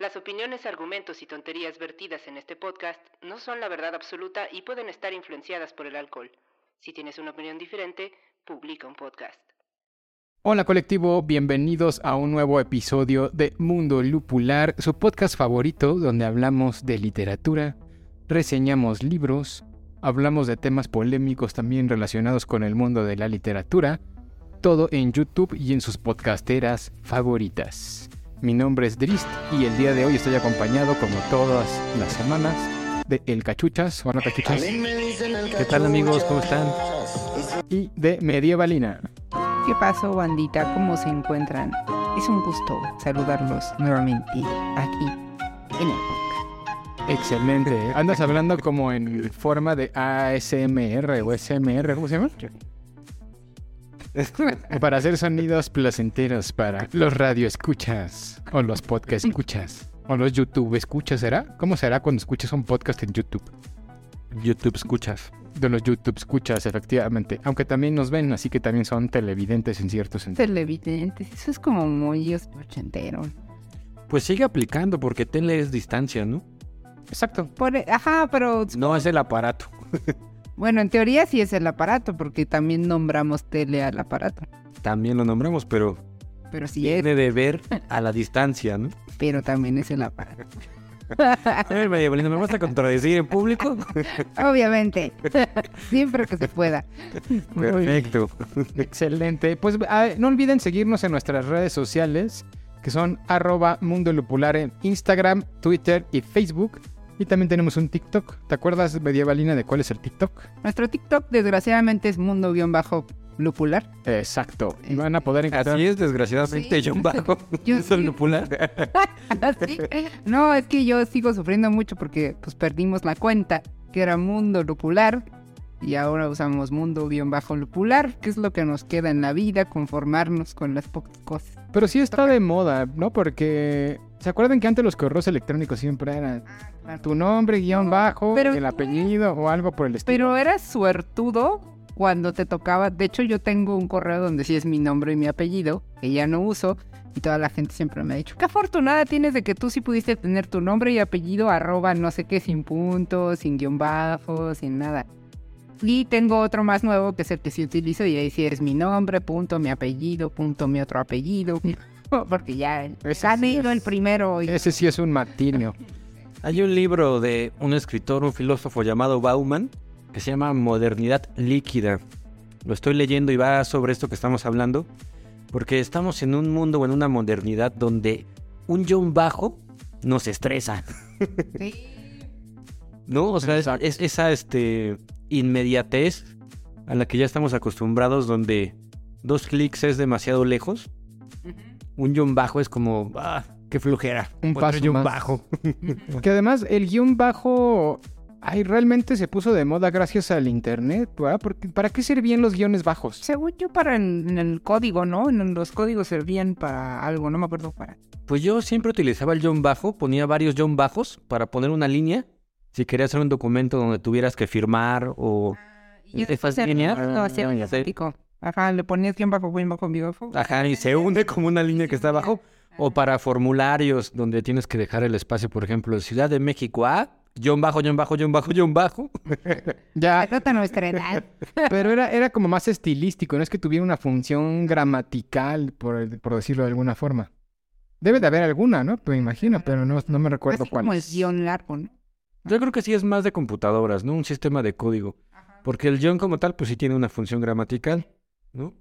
Las opiniones, argumentos y tonterías vertidas en este podcast no son la verdad absoluta y pueden estar influenciadas por el alcohol. Si tienes una opinión diferente, publica un podcast. Hola colectivo, bienvenidos a un nuevo episodio de Mundo Lupular, su podcast favorito donde hablamos de literatura, reseñamos libros, hablamos de temas polémicos también relacionados con el mundo de la literatura, todo en YouTube y en sus podcasteras favoritas. Mi nombre es Drist y el día de hoy estoy acompañado como todas las semanas de El Cachuchas. Hola Cachuchas. ¿Qué tal amigos? ¿Cómo están? Y de Medievalina. ¿Qué pasó, bandita? ¿Cómo se encuentran? Es un gusto saludarlos nuevamente aquí en el podcast. Excelente. Andas hablando como en forma de ASMR o SMR, ¿cómo se llama? para hacer sonidos placenteros para los radio escuchas o los podcast escuchas o los YouTube escuchas, ¿será? ¿Cómo será cuando escuchas un podcast en YouTube? YouTube escuchas. De los YouTube escuchas, efectivamente. Aunque también nos ven, así que también son televidentes en cierto sentido. Televidentes, eso es como muy ochentero. Pues sigue aplicando porque tele es distancia, ¿no? Exacto. Por, e, ajá, pero... No es el aparato. Bueno, en teoría sí es el aparato, porque también nombramos tele al aparato. También lo nombramos, pero Pero sí es, tiene de ver a la distancia, ¿no? pero también es el aparato. A ver, María Belinda, ¿me vas a contradecir en público? Obviamente, siempre que se pueda. Perfecto. Excelente. Pues no olviden seguirnos en nuestras redes sociales, que son arroba Mundo Lupular en Instagram, Twitter y Facebook. Y también tenemos un TikTok. ¿Te acuerdas, Medievalina, de cuál es el TikTok? Nuestro TikTok, desgraciadamente, es mundo-lupular. Exacto. Y van a poder encontrar... Así es, desgraciadamente, John Bajo. Yo sí. lupular. Sí. No, es que yo sigo sufriendo mucho porque pues perdimos la cuenta, que era mundo lupular. Y ahora usamos mundo-lupular, que es lo que nos queda en la vida, conformarnos con las pocas cosas. Pero sí está de moda, ¿no? Porque... ¿Se acuerdan que antes los correos electrónicos siempre eran tu nombre, guion bajo, Pero- el apellido o algo por el estilo? Pero eras suertudo cuando te tocaba. De hecho, yo tengo un correo donde sí es mi nombre y mi apellido, que ya no uso. Y toda la gente siempre me ha dicho, qué afortunada tienes de que tú sí pudiste tener tu nombre y apellido arroba no sé qué, sin puntos, sin guion bajo, sin nada. Y tengo otro más nuevo que es el que sí utilizo y ahí sí es mi nombre, punto, mi apellido, punto, mi otro apellido. Porque ya Ese han sí el primero y Ese sí es un martirio. Hay un libro de un escritor, un filósofo llamado Bauman, que se llama Modernidad Líquida. Lo estoy leyendo y va sobre esto que estamos hablando, porque estamos en un mundo o en una modernidad donde un John bajo nos estresa. ¿No? O sea, es, es esa este, inmediatez a la que ya estamos acostumbrados, donde dos clics es demasiado lejos. Un John bajo es como, ah, qué flojera. Un Otro paso guion más. bajo. Que además el guion bajo... Ay, realmente se puso de moda gracias al internet, ¿verdad? Porque, ¿Para qué servían los guiones bajos? Según yo, para en, en el código, ¿no? En los códigos servían para algo, no me acuerdo para. Pues yo siempre utilizaba el John bajo, ponía varios John bajos para poner una línea. Si quería hacer un documento donde tuvieras que firmar o... Y ¿Te después no, hacía Ah, pico. Ajá, le ponías guion bajo, guion bajo, guion bajo. Ajá, y se une como una línea que está abajo. O para formularios donde tienes que dejar el espacio, por ejemplo, Ciudad de México A, John bajo, John bajo, John bajo, John bajo. Ya, Trata nuestra edad. pero era, era como más estilístico, no es que tuviera una función gramatical, por, por decirlo de alguna forma. Debe de haber alguna, ¿no? Me imagino, pero no, no me recuerdo cuál. como el es. guion largo, ¿no? Yo creo que sí es más de computadoras, ¿no? Un sistema de código. Porque el John como tal, pues sí tiene una función gramatical, ¿no?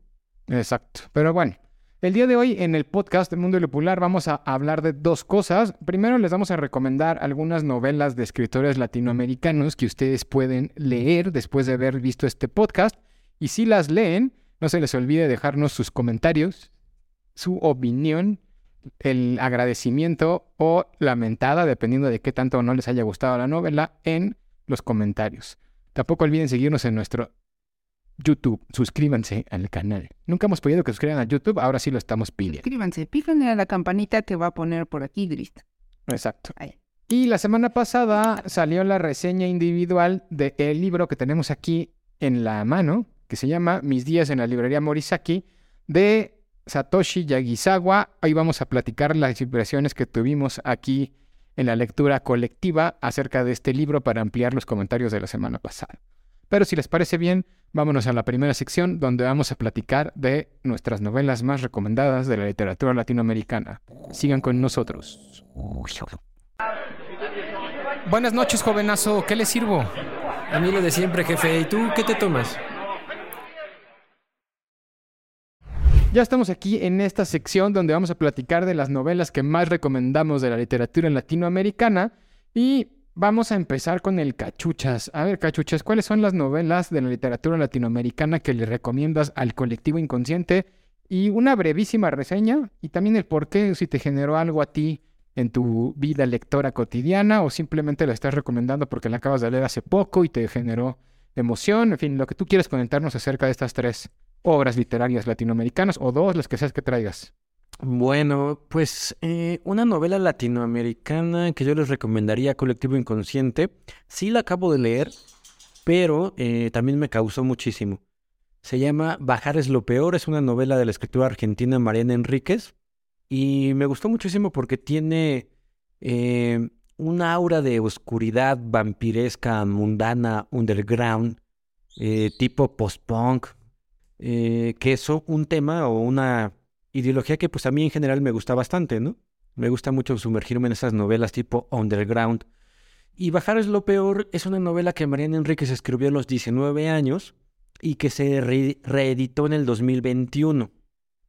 Exacto. Pero bueno, el día de hoy en el podcast de Mundo Lupular vamos a hablar de dos cosas. Primero les vamos a recomendar algunas novelas de escritores latinoamericanos que ustedes pueden leer después de haber visto este podcast. Y si las leen, no se les olvide dejarnos sus comentarios, su opinión el agradecimiento o lamentada, dependiendo de qué tanto o no les haya gustado la novela, en los comentarios. Tampoco olviden seguirnos en nuestro YouTube. Suscríbanse al canal. Nunca hemos pedido que suscriban a YouTube, ahora sí lo estamos pidiendo. Suscríbanse, pícanle a la campanita que va a poner por aquí, Gris. Exacto. Ahí. Y la semana pasada salió la reseña individual del libro que tenemos aquí en la mano, que se llama Mis días en la librería Morisaki, de Satoshi Yagisawa. Hoy vamos a platicar las impresiones que tuvimos aquí en la lectura colectiva acerca de este libro para ampliar los comentarios de la semana pasada. Pero si les parece bien, vámonos a la primera sección donde vamos a platicar de nuestras novelas más recomendadas de la literatura latinoamericana. Sigan con nosotros. Buenas noches, jovenazo. ¿Qué le sirvo? A mí lo de siempre, jefe. ¿Y tú qué te tomas? Ya estamos aquí en esta sección donde vamos a platicar de las novelas que más recomendamos de la literatura latinoamericana y vamos a empezar con el Cachuchas. A ver, Cachuchas, ¿cuáles son las novelas de la literatura latinoamericana que le recomiendas al colectivo inconsciente? Y una brevísima reseña y también el por qué, si te generó algo a ti en tu vida lectora cotidiana o simplemente la estás recomendando porque la acabas de leer hace poco y te generó emoción, en fin, lo que tú quieres comentarnos acerca de estas tres obras literarias latinoamericanas o dos, las que seas que traigas. Bueno, pues eh, una novela latinoamericana que yo les recomendaría, Colectivo Inconsciente, sí la acabo de leer, pero eh, también me causó muchísimo. Se llama Bajar es lo peor, es una novela de la escritora argentina Mariana Enríquez y me gustó muchísimo porque tiene eh, una aura de oscuridad vampiresca, mundana, underground, tipo post-punk, eh, que es un tema o una ideología que pues a mí en general me gusta bastante, ¿no? Me gusta mucho sumergirme en esas novelas tipo underground. Y Bajar es lo peor es una novela que Mariana Enríquez escribió a los 19 años y que se reeditó en el 2021.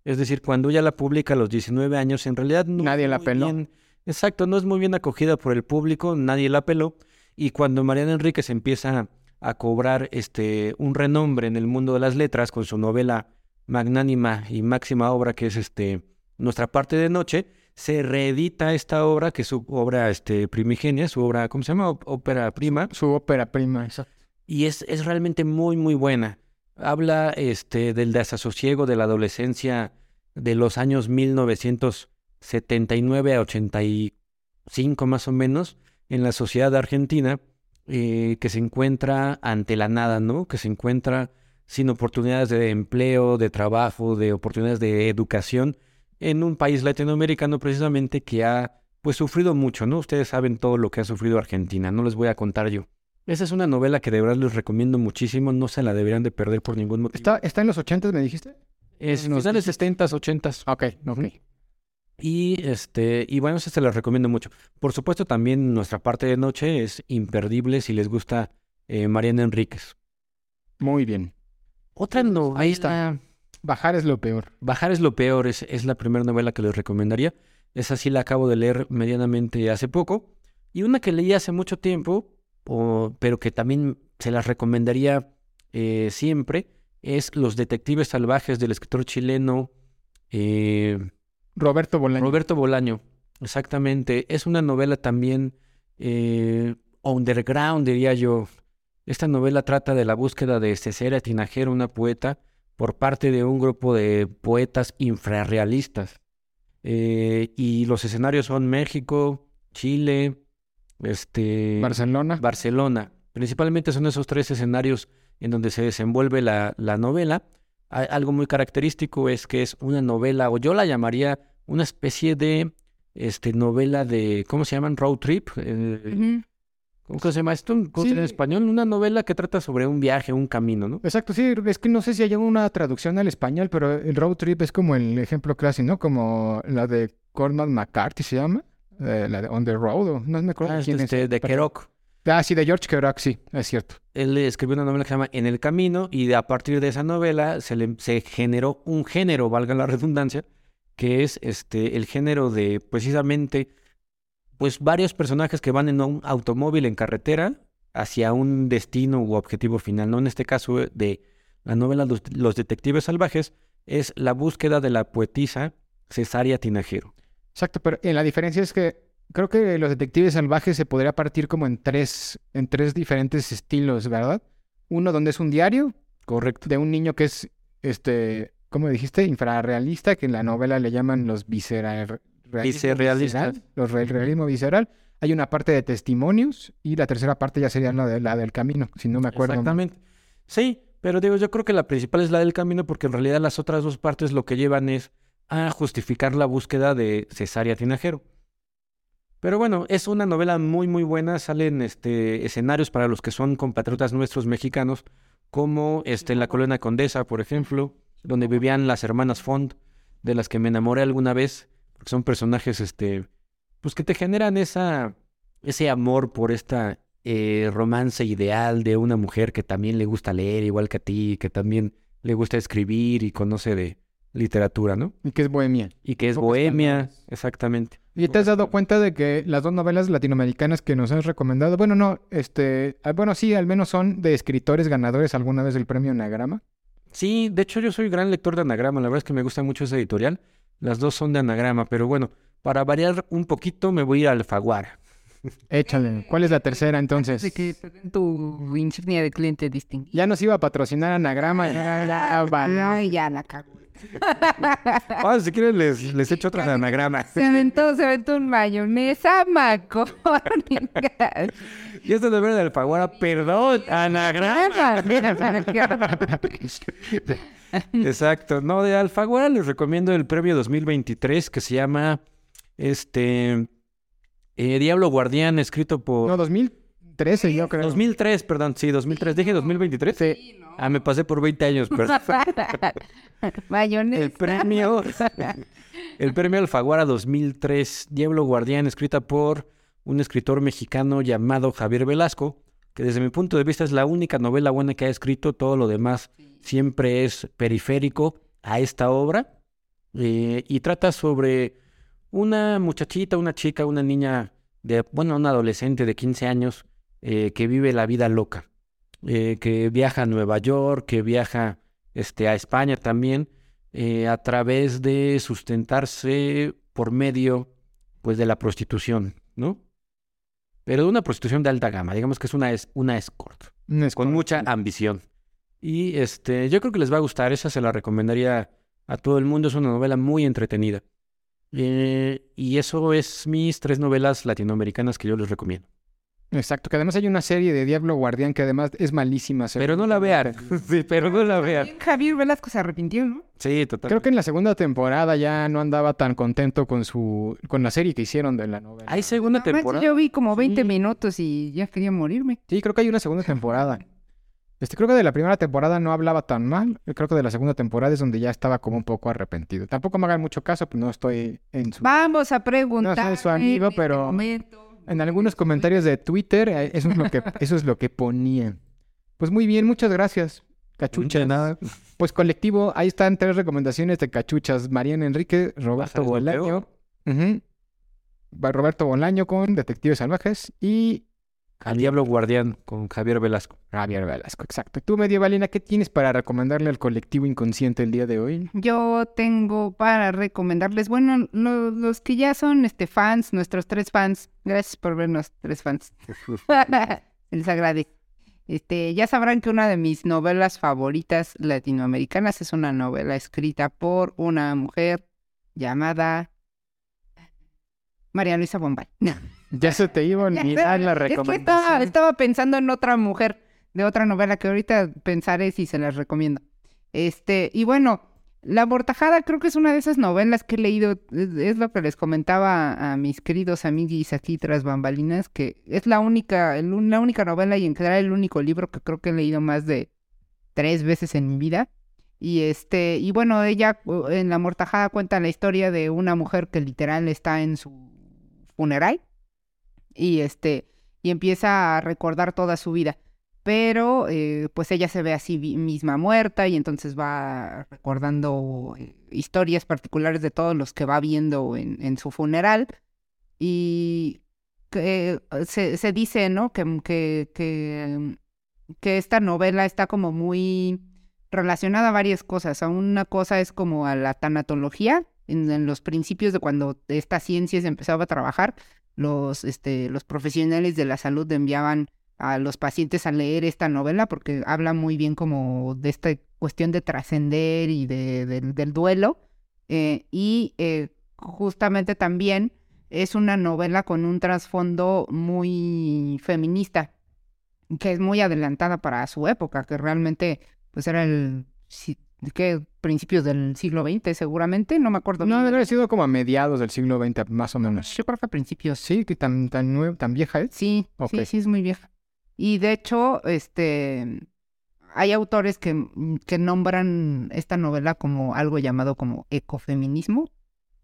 Es decir, cuando ella la publica a los 19 años, en realidad no nadie la peló. exacto, no es muy bien acogida por el público, nadie la peló. Y cuando Mariana Enríquez empieza a cobrar este, un renombre en el mundo de las letras con su novela magnánima y máxima obra que es este, Nuestra parte de noche, se reedita esta obra, que es su obra este, primigenia, su obra, ¿cómo se llama? Ópera prima. Su ópera prima, exacto. Y es, es realmente muy, muy buena. Habla este, del desasosiego de la adolescencia de los años 1979 a 85 más o menos en la sociedad argentina eh, que se encuentra ante la nada, ¿no? Que se encuentra sin oportunidades de empleo, de trabajo, de oportunidades de educación en un país latinoamericano precisamente que ha pues sufrido mucho, ¿no? Ustedes saben todo lo que ha sufrido Argentina, no les voy a contar yo. Esa es una novela que de verdad les recomiendo muchísimo, no se la deberían de perder por ningún motivo. ¿Está, está en los 80 me dijiste? Es en los finales 70 80 Ok, ok. Y este, y bueno, eso se les recomiendo mucho. Por supuesto, también nuestra parte de noche es imperdible si les gusta eh, Mariana Enríquez. Muy bien. Otra no. Ahí está. Bajar es lo peor. Bajar es lo peor, es, es la primera novela que les recomendaría. Esa sí la acabo de leer medianamente hace poco. Y una que leí hace mucho tiempo, o, pero que también se las recomendaría eh, siempre, es Los Detectives Salvajes del escritor chileno. Eh, Roberto Bolaño. Roberto Bolaño, exactamente. Es una novela también eh, underground, diría yo. Esta novela trata de la búsqueda de Cecilia Tinajero, una poeta, por parte de un grupo de poetas infrarrealistas. Eh, y los escenarios son México, Chile, este, Barcelona. Barcelona. Principalmente son esos tres escenarios en donde se desenvuelve la, la novela algo muy característico es que es una novela, o yo la llamaría una especie de este, novela de, ¿cómo se llaman? Road trip. Eh, ¿Cómo se llama esto en español? Una novela que trata sobre un viaje, un camino, ¿no? Exacto, sí, es que no sé si hay una traducción al español, pero el road trip es como el ejemplo clásico, ¿no? Como la de Cormac McCarthy se llama, eh, la de On the Road, no me acuerdo ah, quién este, es. De Kerouac. Ah, sí, de George Kerouac, sí, es cierto. Él escribió una novela que se llama En el Camino y a partir de esa novela se, le, se generó un género, valga la redundancia, que es este, el género de precisamente pues varios personajes que van en un automóvil en carretera hacia un destino u objetivo final. ¿no? En este caso de la novela Los, Los Detectives Salvajes es la búsqueda de la poetisa Cesaria Tinajero. Exacto, pero eh, la diferencia es que creo que los detectives salvajes se podría partir como en tres, en tres diferentes estilos, ¿verdad? Uno donde es un diario, correcto, de un niño que es, este, ¿cómo dijiste? Infrarrealista, que en la novela le llaman los visceral, visceral, los re- realismo visceral. Hay una parte de testimonios y la tercera parte ya sería la, de, la del camino, si no me acuerdo. Exactamente. Sí, pero digo, yo creo que la principal es la del camino porque en realidad las otras dos partes lo que llevan es a justificar la búsqueda de Cesárea Tinajero. Pero bueno, es una novela muy muy buena, salen este escenarios para los que son compatriotas nuestros mexicanos, como este en la colonia Condesa, por ejemplo, donde vivían las hermanas Font, de las que me enamoré alguna vez, porque son personajes este pues que te generan esa ese amor por esta eh, romance ideal de una mujer que también le gusta leer igual que a ti, que también le gusta escribir y conoce de literatura, ¿no? Y que es bohemia. Y que es Pocas bohemia, palabras. exactamente. ¿Y te has dado cuenta de que las dos novelas latinoamericanas que nos has recomendado, bueno, no, este, ah, bueno, sí, al menos son de escritores ganadores alguna vez del premio Anagrama? Sí, de hecho yo soy gran lector de anagrama, la verdad es que me gusta mucho esa editorial. Las dos son de anagrama, pero bueno, para variar un poquito me voy a ir a Alfaguara. Échale. ¿Cuál es la tercera entonces? De que tu insignia de cliente distinguido. Ya nos iba a patrocinar Anagrama. Ya, ya, la cago. Ah, si quieren les, les echo otras de anagrama. Se aventó, se aventó un mayonesa, macónica. Y esto de ver de Alfaguara, perdón, anagrama. Exacto. No, de Alfaguara les recomiendo el premio 2023 que se llama este eh, Diablo Guardián, escrito por No, 2013 yo creo. 2003, perdón, sí, 2003. Dije 2023. Sí. Ah, me pasé por 20 años, perdón. mayonesa. El premio, el premio Alfaguara 2003, Diablo Guardián, escrita por un escritor mexicano llamado Javier Velasco, que desde mi punto de vista es la única novela buena que ha escrito, todo lo demás siempre es periférico a esta obra, eh, y trata sobre una muchachita, una chica, una niña, de, bueno, una adolescente de 15 años eh, que vive la vida loca, eh, que viaja a Nueva York, que viaja este, a España también, a través de sustentarse por medio pues, de la prostitución, ¿no? Pero de una prostitución de alta gama, digamos que es una, es, una escort, con mucha ambición. Y este, yo creo que les va a gustar, esa se la recomendaría a todo el mundo, es una novela muy entretenida. Eh, y eso es mis tres novelas latinoamericanas que yo les recomiendo. Exacto, que además hay una serie de Diablo Guardián que además es malísima. Pero no la vean, sí, pero no la vean. Javier Velasco se arrepintió, ¿no? Sí, total. Creo que en la segunda temporada ya no andaba tan contento con su con la serie que hicieron de la novela. Hay segunda manches, temporada. Yo vi como 20 Sí. minutos y ya quería morirme. Sí, creo que hay una segunda temporada. Este, creo que de la primera temporada no hablaba tan mal. Creo que de la segunda temporada es donde ya estaba como un poco arrepentido. Tampoco me hagan mucho caso, pues no estoy en su... Vamos a preguntar. No soy su amigo, este pero- momento. En algunos comentarios de Twitter, eh, eso es lo que, eso es lo que ponían. Pues muy bien, muchas gracias. Cachuchas. nada. Pues colectivo, ahí están tres recomendaciones de cachuchas. Mariana Enrique, Roberto Bolaño. Va Roberto Bolaño con Detectives Salvajes y Al Diablo Guardián con Javier Velasco. Javier Velasco, exacto. Tú, Medievalina, ¿qué tienes para recomendarle al colectivo inconsciente el día de hoy? Yo tengo para recomendarles, bueno, lo- los que ya son este fans, nuestros tres fans, gracias por vernos, tres fans. Les agradezco. Este, ya sabrán que una de mis novelas favoritas latinoamericanas es una novela escrita por una mujer llamada María Luisa Bombay. Ya se te iba a olvidar la es que estaba, recomendación. estaba pensando en otra mujer de otra novela que ahorita pensaré si se las recomiendo. Este, y bueno, La Mortajada creo que es una de esas novelas que he leído, es, lo que les comentaba a mis queridos amiguis aquí tras bambalinas, que es la única, el- la única novela y en general el único libro que creo que he leído más de tres veces en mi vida. Y este, y bueno, ella en La Mortajada cuenta la historia de una mujer que literal está en su funeral y este y empieza a recordar toda su vida. Pero eh, pues ella se ve así misma muerta y entonces va recordando eh, historias particulares de todos los que va viendo en, en su funeral. Y que, eh, se, se dice no que, que, que, que esta novela está como muy relacionada a varias cosas. A una cosa es como a la tanatología, en, en los principios de cuando esta ciencia se empezaba a trabajar, los, este, los profesionales de la salud enviaban a los pacientes a leer esta novela porque habla muy bien como de esta cuestión de trascender y de, del- duelo. eh, y eh, justamente también es una novela con un trasfondo muy feminista, que es muy adelantada para su época, que realmente pues era el ¿qué? Principios del siglo XX seguramente, no me acuerdo. No, debe haber sido como a mediados del siglo XX, más o menos. Yo creo que a principios. Sí, que tan, tan, nuevo, tan vieja es. Sí, Ok. sí, sí, es muy vieja. Y de hecho, este, hay autores que, que nombran esta novela como algo llamado como ecofeminismo,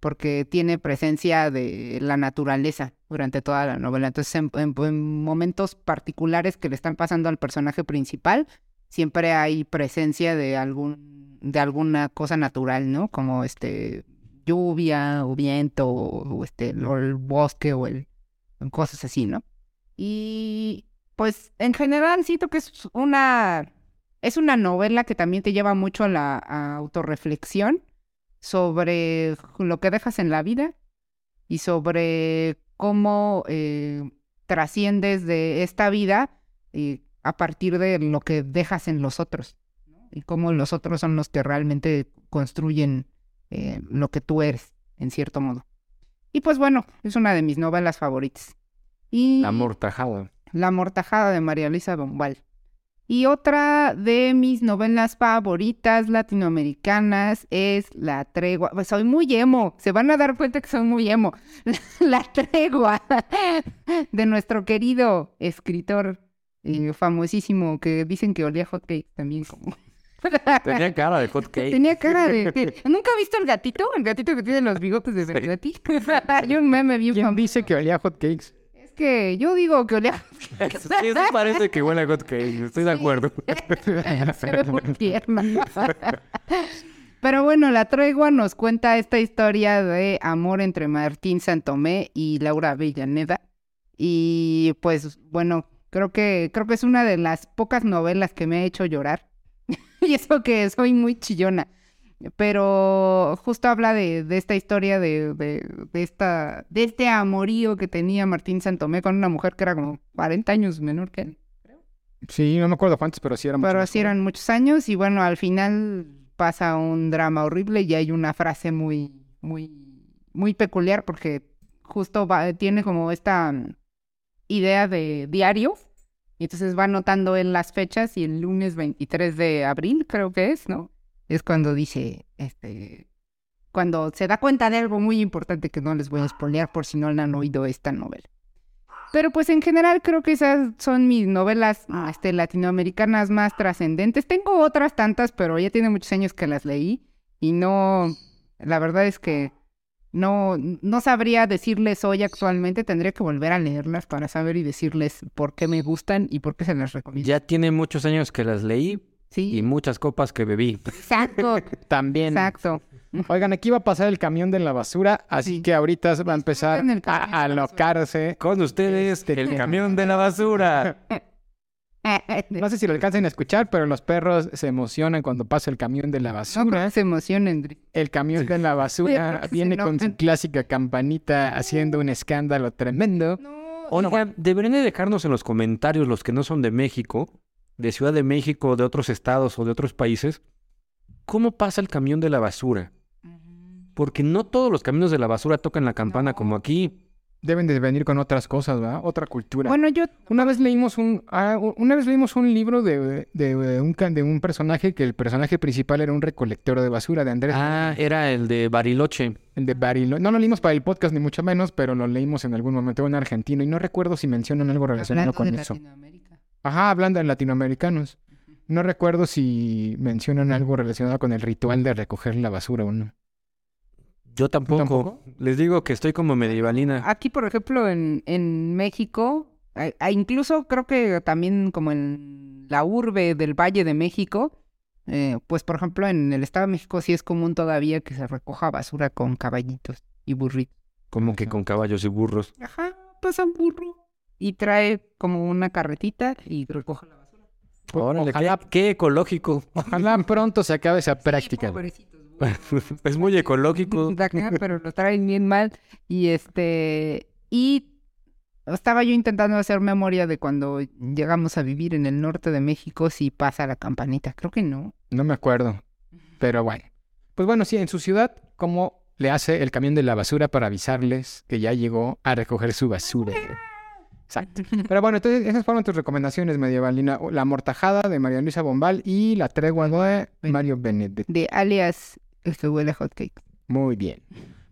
porque tiene presencia de la naturaleza durante toda la novela. Entonces, en, en- en momentos particulares que le están pasando al personaje principal, siempre hay presencia de algún, de alguna cosa natural, ¿no? Como este lluvia o viento o, este o el bosque o el cosas así, ¿no? Y pues en general siento que es una es una novela que también te lleva mucho a la a autorreflexión sobre lo que dejas en la vida y sobre cómo eh, trasciendes de esta vida eh, a partir de lo que dejas en los otros ¿no? y cómo los otros son los que realmente construyen eh, lo que tú eres en cierto modo. Y pues bueno, es una de mis novelas favoritas. Y La mortajada. la mortajada de María Luisa Bombal. Y otra de mis novelas favoritas latinoamericanas es La Tregua. Pues soy muy emo, se van a dar cuenta que soy muy emo. La Tregua de nuestro querido escritor eh, famosísimo que dicen que olía hot cake también como... Tenía cara de hot cake. Tenía cara de... ¿Nunca has visto el gatito? El gatito que tiene los bigotes de Bergati. Hay un meme bien ¿Quién famoso. dice que olía hot cakes? Es que yo digo que olía... Sí, sí parece que huele a hot cake. Estoy de acuerdo. Se ve muy tierna. Pero bueno, la tregua nos cuenta esta historia de amor entre Martín Santomé y Laura Villaneda. Y pues bueno, creo que, creo que es una de las pocas novelas que me ha hecho llorar. y eso que soy muy chillona. Pero justo habla de, de esta historia de, de, de esta, de este amorío que tenía Martín Santomé con una mujer que era como 40 años menor que él. Sí, no me acuerdo cuántos, pero sí eran Pero mucho mejor. eran muchos años y bueno, al final pasa un drama horrible y hay una frase muy, muy, muy peculiar porque justo va- tiene como esta idea de diario y entonces va anotando en las fechas y el lunes 23 de abril creo que es, ¿no? Es cuando dice, este, cuando se da cuenta de algo muy importante que no les voy a spoilear por si no han oído esta novela. Pero pues en general creo que esas son mis novelas este, latinoamericanas más trascendentes. Tengo otras tantas, pero ya tiene muchos años que las leí y no, la verdad es que no, no sabría decirles hoy actualmente, tendría que volver a leerlas para saber y decirles por qué me gustan y por qué se las recomiendo. Ya tiene muchos años que las leí Sí, y muchas copas que bebí. exacto, También. exacto. Oigan, aquí va a pasar el camión de la basura, así Sí. que ahorita va a empezar a alocarse. Con ustedes, el camión de la basura. No sé si lo alcancen a escuchar, pero los perros se emocionan cuando pasa el camión de la No basura. que se emocionen, Dri. El camión de la basura Sí, viene no. con su clásica campanita haciendo un escándalo tremendo. Oigan, deberían de dejarnos en los comentarios los que no son de México, de Ciudad de México, de otros estados o de otros países, cómo pasa el camión de la basura. Porque no todos los caminos de la basura tocan la campana No. como aquí. Deben de venir con otras cosas, ¿verdad? Otra cultura. Bueno, yo Una vez leímos un, ah, una vez leímos un libro de, de, un, de un personaje que el personaje principal era un recolector de basura de Andrés. Ah, era el de Bariloche. El de Barilo. No lo leímos para el podcast ni mucho menos, pero lo leímos en algún momento en argentino y no recuerdo si mencionan algo relacionado hablando con de eso. Latinoamérica. Ajá, hablando de latinoamericanos. No recuerdo si mencionan algo relacionado con el ritual de recoger la basura o no. Yo tampoco. tampoco? Les digo que estoy como medievalina. Aquí, por ejemplo, en, en México, a- a incluso creo que también como en la urbe del Valle de México, eh, pues por ejemplo en el Estado de México sí es común todavía que se recoja basura con caballitos y burritos. Como que con caballos y burros. Ajá, pasa un burro y trae como una carretita y recoge la basura. Órale, ojalá, qué, qué ecológico. ojalá pronto se acabe esa práctica. Pobrecitos. es muy ecológico. de acá, pero lo traen bien mal. Y este, y estaba yo intentando hacer memoria de cuando llegamos a vivir en el norte de México, si pasa la campanita. Creo que no. No me acuerdo. Pero bueno. Pues bueno, sí, en su ciudad, ¿cómo le hace el camión de la basura para avisarles que ya llegó a recoger su basura? Exacto. Pero bueno, entonces esas fueron tus recomendaciones, Medievalina. La mortajada de María Luisa Bombal y la tregua de Mario Benedetti. De alias el que huele a hotcake. Muy bien.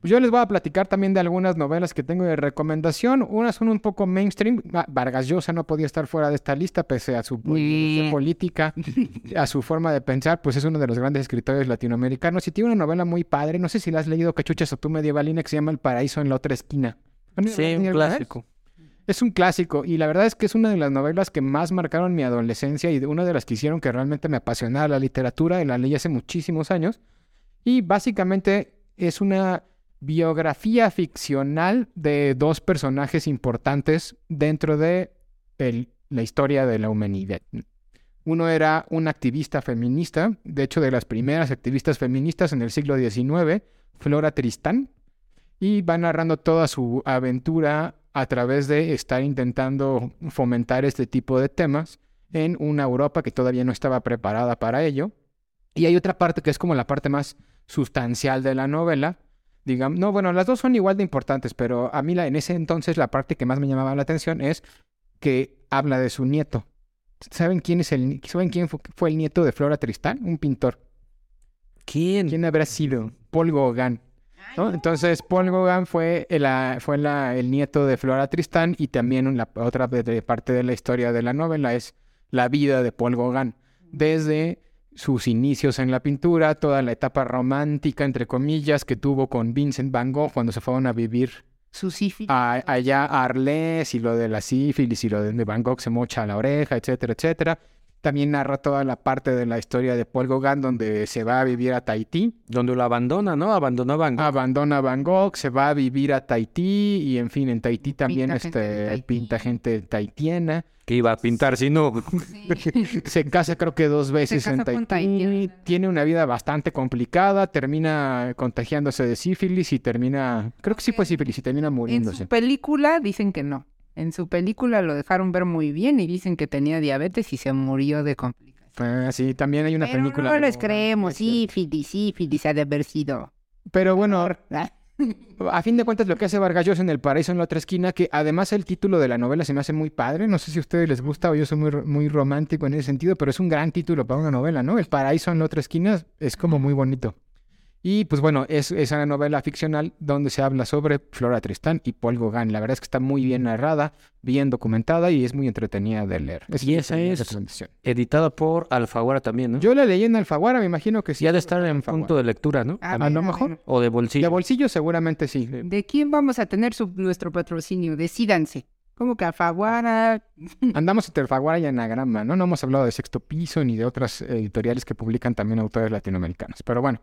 Pues yo les voy a platicar también de algunas novelas que tengo de recomendación. Unas son un poco mainstream. Ah, Vargas Llosa no podía estar fuera de esta lista pese a su política, a su forma de pensar, pues es uno de los grandes escritores latinoamericanos y tiene una novela muy padre. No sé si la has leído, Cachuchas o tú medievalina, que se llama El paraíso en la otra esquina. ¿Han Sí, un clásico. Es un clásico y la verdad es que es una de las novelas que más marcaron mi adolescencia y una de las que hicieron que realmente me apasionara la literatura y la leí hace muchísimos años. Y básicamente es una biografía ficcional de dos personajes importantes dentro de la historia de la humanidad. Uno era un activista feminista, de hecho de las primeras activistas feministas en el siglo XIX, Flora Tristán, y va narrando toda su aventura a través de estar intentando fomentar este tipo de temas en una Europa que todavía no estaba preparada para ello. Y hay otra parte que es como la parte más sustancial de la novela. Digamos, no, bueno, las dos son igual de importantes, pero a mí la, en ese entonces la parte que más me llamaba la atención es que habla de su nieto. ¿Saben quién es el ¿Saben quién fu- fue el nieto de Flora Tristán? Un pintor. ¿Quién? ¿Quién habrá sido? Paul Gauguin. ¿no? Entonces, Paul Gauguin fue, el, ah, fue la- el nieto de Flora Tristán y también la otra de- de parte de la historia de la novela es la vida de Paul Gauguin. Desde sus inicios en la pintura, toda la etapa romántica, entre comillas, que tuvo con Vincent Van Gogh cuando se fueron a vivir Su sífilis. a- allá a Arles y lo de la sífilis y lo de Van Gogh se mocha la oreja, etcétera, etcétera. También narra toda la parte de la historia de Paul Gauguin donde se va a vivir a Tahití. Donde lo abandona, ¿no? Abandonó a Van Gogh. Abandona Van Gogh, se va a vivir a Tahití y en fin, en Tahití también Pinta gente este, Tahití. pinta gente tahitiana. Que iba a pintar, si no. Se casa creo que dos veces en Tahití. tahitianos. Tiene una vida bastante complicada, termina contagiándose de sífilis y termina, creo que sí fue sífilis y termina En muriéndose. su película dicen que no. En su película lo dejaron ver muy bien y dicen que tenía diabetes y se murió de complicaciones. Ah, sí, también hay una Pero película. no les creemos, cierto. sífilis, sífilis ha de haber sido. Pero bueno, a fin de cuentas lo que hace Vargas Llosa en El Paraíso en la otra esquina, que además el título de la novela se me hace muy padre, no sé si a ustedes les gusta o yo soy muy, muy romántico en ese sentido, pero es un gran título para una novela, ¿no? El Paraíso en la otra esquina es como muy bonito. Y pues bueno, es, es una novela ficcional donde se habla sobre Flora Tristán y Paul Gauguin. La verdad es que está muy bien narrada, bien documentada y es muy entretenida de leer. Y esa es-. Editada por Alfaguara también, ¿no? Yo la leí en Alfaguara, me imagino que sí. Ha de estar en Alfaguara. punto de lectura, ¿no? a A lo mejor. O de De bolsillo. bolsillo seguramente sí. ¿De quién vamos a tener su- nuestro patrocinio? Decídanse. ¿Cómo que Alfaguara? Andamos entre Alfaguara y Anagrama, ¿no? No hemos hablado de Sexto Piso ni de otras editoriales que publican también autores latinoamericanos. Pero bueno,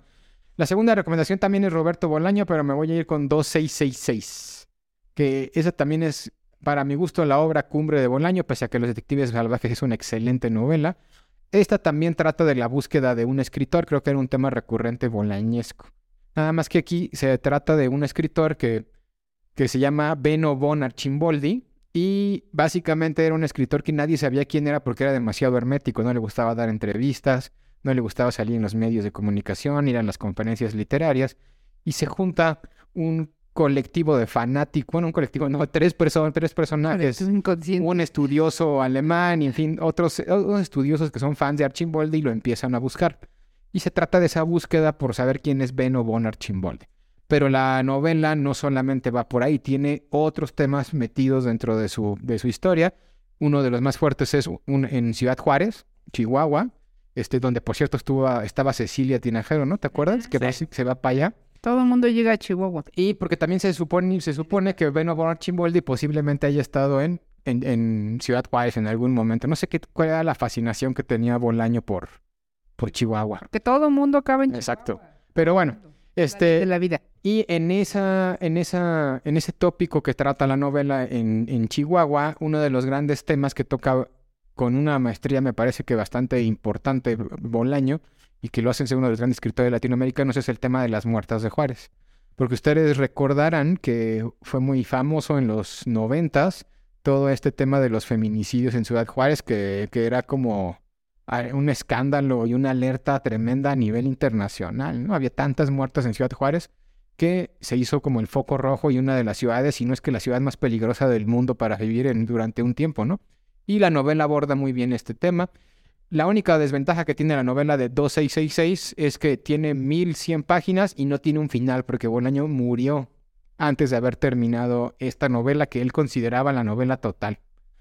la segunda recomendación también es Roberto Bolaño, pero me voy a ir con 2666. Que esa también es, para mi gusto, la obra cumbre de Bolaño, pese a que Los Detectives Salvajes es una excelente novela. Esta también trata de la búsqueda de un escritor, creo que era un tema recurrente bolañesco. Nada más que aquí se trata de un escritor que, que se llama Beno Von Archimboldi, y básicamente era un escritor que nadie sabía quién era porque era demasiado hermético, no le gustaba dar entrevistas, no le gustaba salir en los medios de comunicación, ir a las conferencias literarias, y se junta un colectivo de fanáticos, bueno, un colectivo, no, tres personas, tres personajes, un estudioso alemán y en fin, otros, otros estudiosos que son fans de Archimboldi y lo empiezan a buscar. Y se trata de esa búsqueda por saber quién es Benno von Archimboldi. Pero la novela no solamente va por ahí, tiene otros temas metidos dentro de su, de su historia. Uno de los más fuertes es un, en Ciudad Juárez, Chihuahua, este, donde por cierto estuvo, estaba Cecilia Tinajero, ¿no? ¿Te acuerdas? Que va- se va para allá. Todo el mundo llega a Chihuahua. Y porque también se supone, se supone que Beno von Archimboldi posiblemente haya estado en, en, en Ciudad Juárez en algún momento. No sé qué, cuál era la fascinación que tenía Bolaño por, por Chihuahua. Que todo el mundo acaba en Exacto. Pero bueno, de este, la vida. y en esa, en esa, en ese tópico que trata la novela en, en Chihuahua, uno de los grandes temas que toca con una maestría, me parece que bastante importante, Bolaño, y que lo hacen ser de los grandes escritores latinoamericanos es el tema de las muertas de Juárez. Porque ustedes recordarán que fue muy famoso en los noventas todo este tema de los feminicidios en Ciudad Juárez, que, que era como ah, un escándalo y una alerta tremenda a nivel internacional, ¿no? Había tantas muertas en Ciudad Juárez que se hizo como el foco rojo y una de las ciudades, y no es que la ciudad más peligrosa del mundo para vivir en, durante un tiempo, ¿no? Y la novela aborda muy bien este tema. La única desventaja que tiene la novela de 2666 es que tiene 1100 páginas y no tiene un final, porque Bolaño murió antes de haber terminado esta novela que él consideraba la novela total,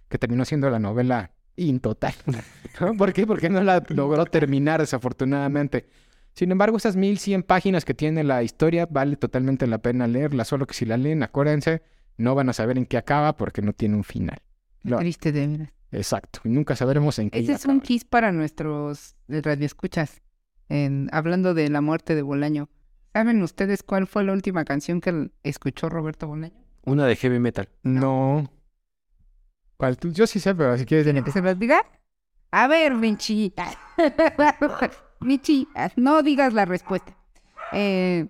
que terminó siendo la novela intotal. ¿Por qué? Porque no la logró terminar, desafortunadamente. Sin embargo, esas 1100 páginas que tiene la historia vale totalmente la pena leerla, solo que si la leen, acuérdense, no van a saber en qué acaba porque no tiene un final. Qué Lo- triste de veras. Exacto, y nunca sabremos en qué Ese es un kiss para nuestros radioescuchas. En, hablando de la muerte de Bolaño. ¿Saben ustedes cuál fue la última canción que escuchó Roberto Bolaño? Una de heavy metal. No. ¿Cuál tú? Yo sí sé, pero si quieres... ¿Tiene que se diga? A ver, Michi. Michi, no digas la respuesta. Eh,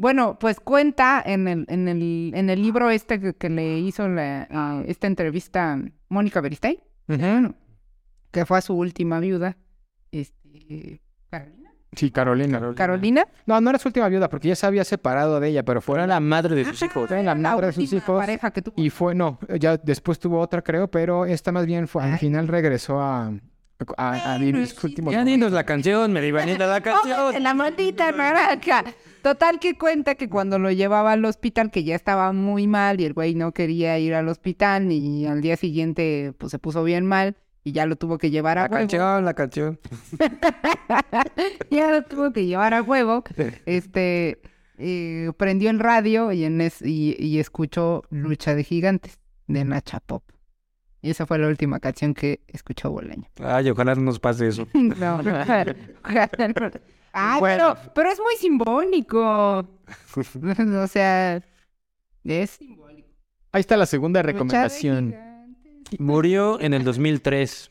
bueno, pues cuenta en el, en el, en el libro este que, que le hizo la, ah, esta entrevista Mónica Beristain, Ujú. que fue a su última viuda. Este, ¿Carolina? Sí, Carolina. ¿Carolina? No, no era su última viuda porque ya se había separado de ella, pero fue Fuera la madre de sus hijos. fue la madre de sus hijos. pareja que tuvo. Y fue, no, ya después tuvo otra, creo, pero esta más bien fue, al final regresó a, a, a últimos Ya dinos la canción, me Vanilla, la canción. La maldita naranja. Total que cuenta que cuando lo llevaba al hospital, que ya estaba muy mal y el güey no quería ir al hospital y al día siguiente pues se puso bien mal y ya lo tuvo que llevar a La huevo. canción, la canción. ya lo tuvo que llevar a huevo. Este eh, prendió el radio y, en es- y, y escuchó Lucha de Gigantes de Nacha Pop. Y esa fue la última canción que escuchó Bolaño. Ay, ojalá no nos pase eso. No, Ay, Bueno. pero, pero es muy simbólico. o sea, es simbólico. Ahí está la segunda recomendación. Murió en el 2003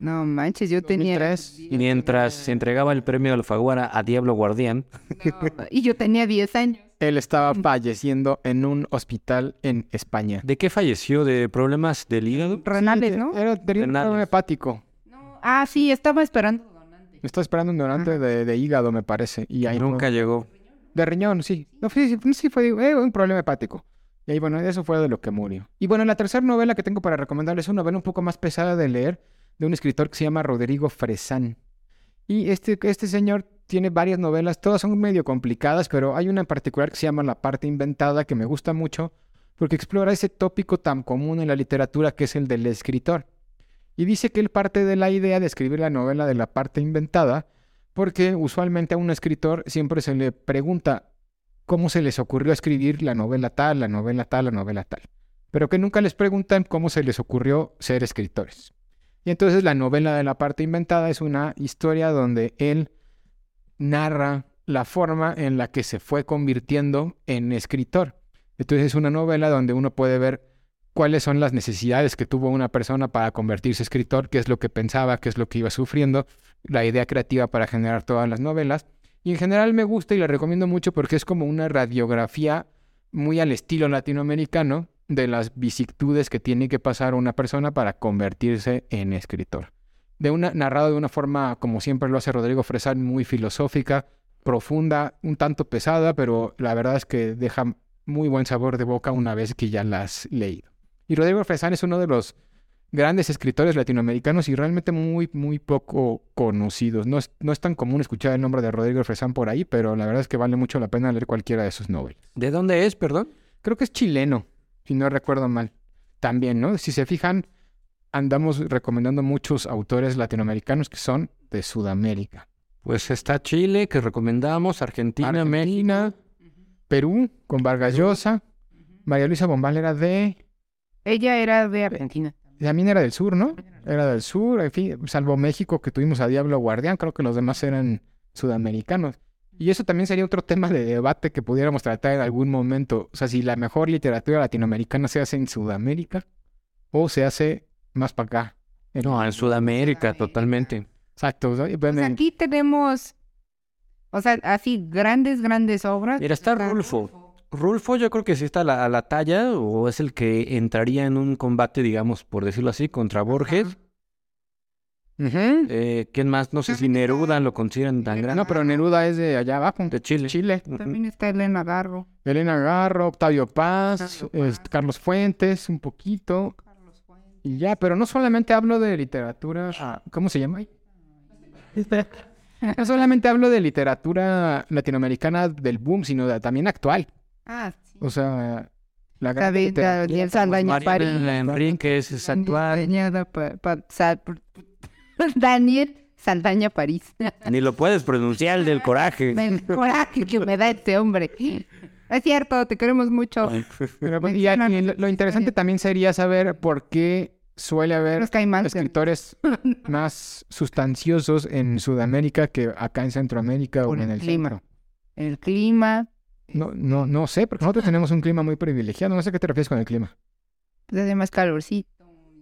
No manches, yo tenía. 2003, y mientras se entregaba el premio Alfaguara a Diablo Guardián, No, y yo tenía 10 años. Él estaba falleciendo en un hospital en España. ¿de qué falleció? ¿De problemas del hígado? Renales, ¿no? Era, tenía un Renales. problema hepático. Ah, sí, estaba esperando. Estaba esperando un donante de, de hígado, me parece. Y ahí Nunca fue- llegó. De riñón, sí. No, sí, sí, sí fue eh, un problema hepático. Y ahí, bueno, eso fue de lo que murió. Y bueno, la tercera novela que tengo para recomendarles es una novela un poco más pesada de leer, de un escritor que se llama Rodrigo Fresán. Y este, este señor tiene varias novelas, todas son medio complicadas, pero hay una en particular que se llama La parte inventada, que me gusta mucho, porque explora ese tópico tan común en la literatura que es el del escritor. Y dice que él parte de la idea de escribir la novela de la parte inventada, porque usualmente a un escritor siempre se le pregunta cómo se les ocurrió escribir la novela tal, la novela tal, la novela tal, pero que nunca les preguntan cómo se les ocurrió ser escritores. Y entonces la novela de la parte inventada es una historia donde él narra la forma en la que se fue convirtiendo en escritor. Entonces es una novela donde uno puede ver cuáles son las necesidades que tuvo una persona para convertirse en escritor, qué es lo que pensaba, qué es lo que iba sufriendo, la idea creativa para generar todas las novelas. Y en general me gusta y la recomiendo mucho porque es como una radiografía muy al estilo latinoamericano de las vicisitudes que tiene que pasar una persona para convertirse en escritor. De una, narrado de una forma, como siempre lo hace Rodrigo Fresán, muy filosófica, profunda, un tanto pesada, pero la verdad es que deja muy buen sabor de boca una vez que ya la has leído. Y Rodrigo Fresán es uno de los grandes escritores latinoamericanos y realmente muy, muy poco conocidos. No es, no es tan común escuchar el nombre de Rodrigo Fresán por ahí, pero la verdad es que vale mucho la pena leer cualquiera de sus novelas. ¿De dónde es, perdón? Creo que es chileno, si no recuerdo mal. También, ¿no? Si se fijan, andamos recomendando muchos autores latinoamericanos que son de Sudamérica. Pues está Chile, que recomendamos, Argentina, México. Argentina, Perú, con Vargas Llosa. María Luisa Bombal era de... Ella era de Argentina. También era del sur, ¿no? Era del sur, en fin, salvo México que tuvimos a Diablo Guardián, creo que los demás eran sudamericanos. Y eso también sería otro tema de debate que pudiéramos tratar en algún momento. O sea, si la mejor literatura latinoamericana se hace en Sudamérica o se hace más para acá. No, en Sudamérica, totalmente. Exacto. Pues aquí tenemos O sea, así grandes, grandes obras. Mira, está Rulfo. Rulfo yo creo que sí está a la, a la talla o es el que entraría en un combate, digamos, por decirlo así, contra Borges. Eh, ¿Quién más? No sé si Neruda lo consideran tan grande. No, pero Neruda es de allá abajo. De Chile. Chile. También está Elena Garro. Elena Garro, Octavio Paz, este, Carlos Fuentes, un poquito. Y ya, pero no solamente hablo de literatura. ah, ¿Cómo se llama? No solamente hablo de literatura latinoamericana del boom, sino de- también actual. Ah, sí. O sea, la gran David literatura- Daniel Saldaña París. Mariana Enríquez es actual. Daniel Saldaña París. Ni lo puedes pronunciar del coraje. El coraje que me da este hombre. Es cierto, te queremos mucho. Pero, pues, y, y lo, lo interesante también sería saber por qué suele haber escritores más sustanciosos en Sudamérica que acá en Centroamérica o en el el clima. centro. El clima. No, no, no sé, porque nosotros tenemos un clima muy privilegiado. No sé qué te refieres con el clima. Pues hace más calorcito.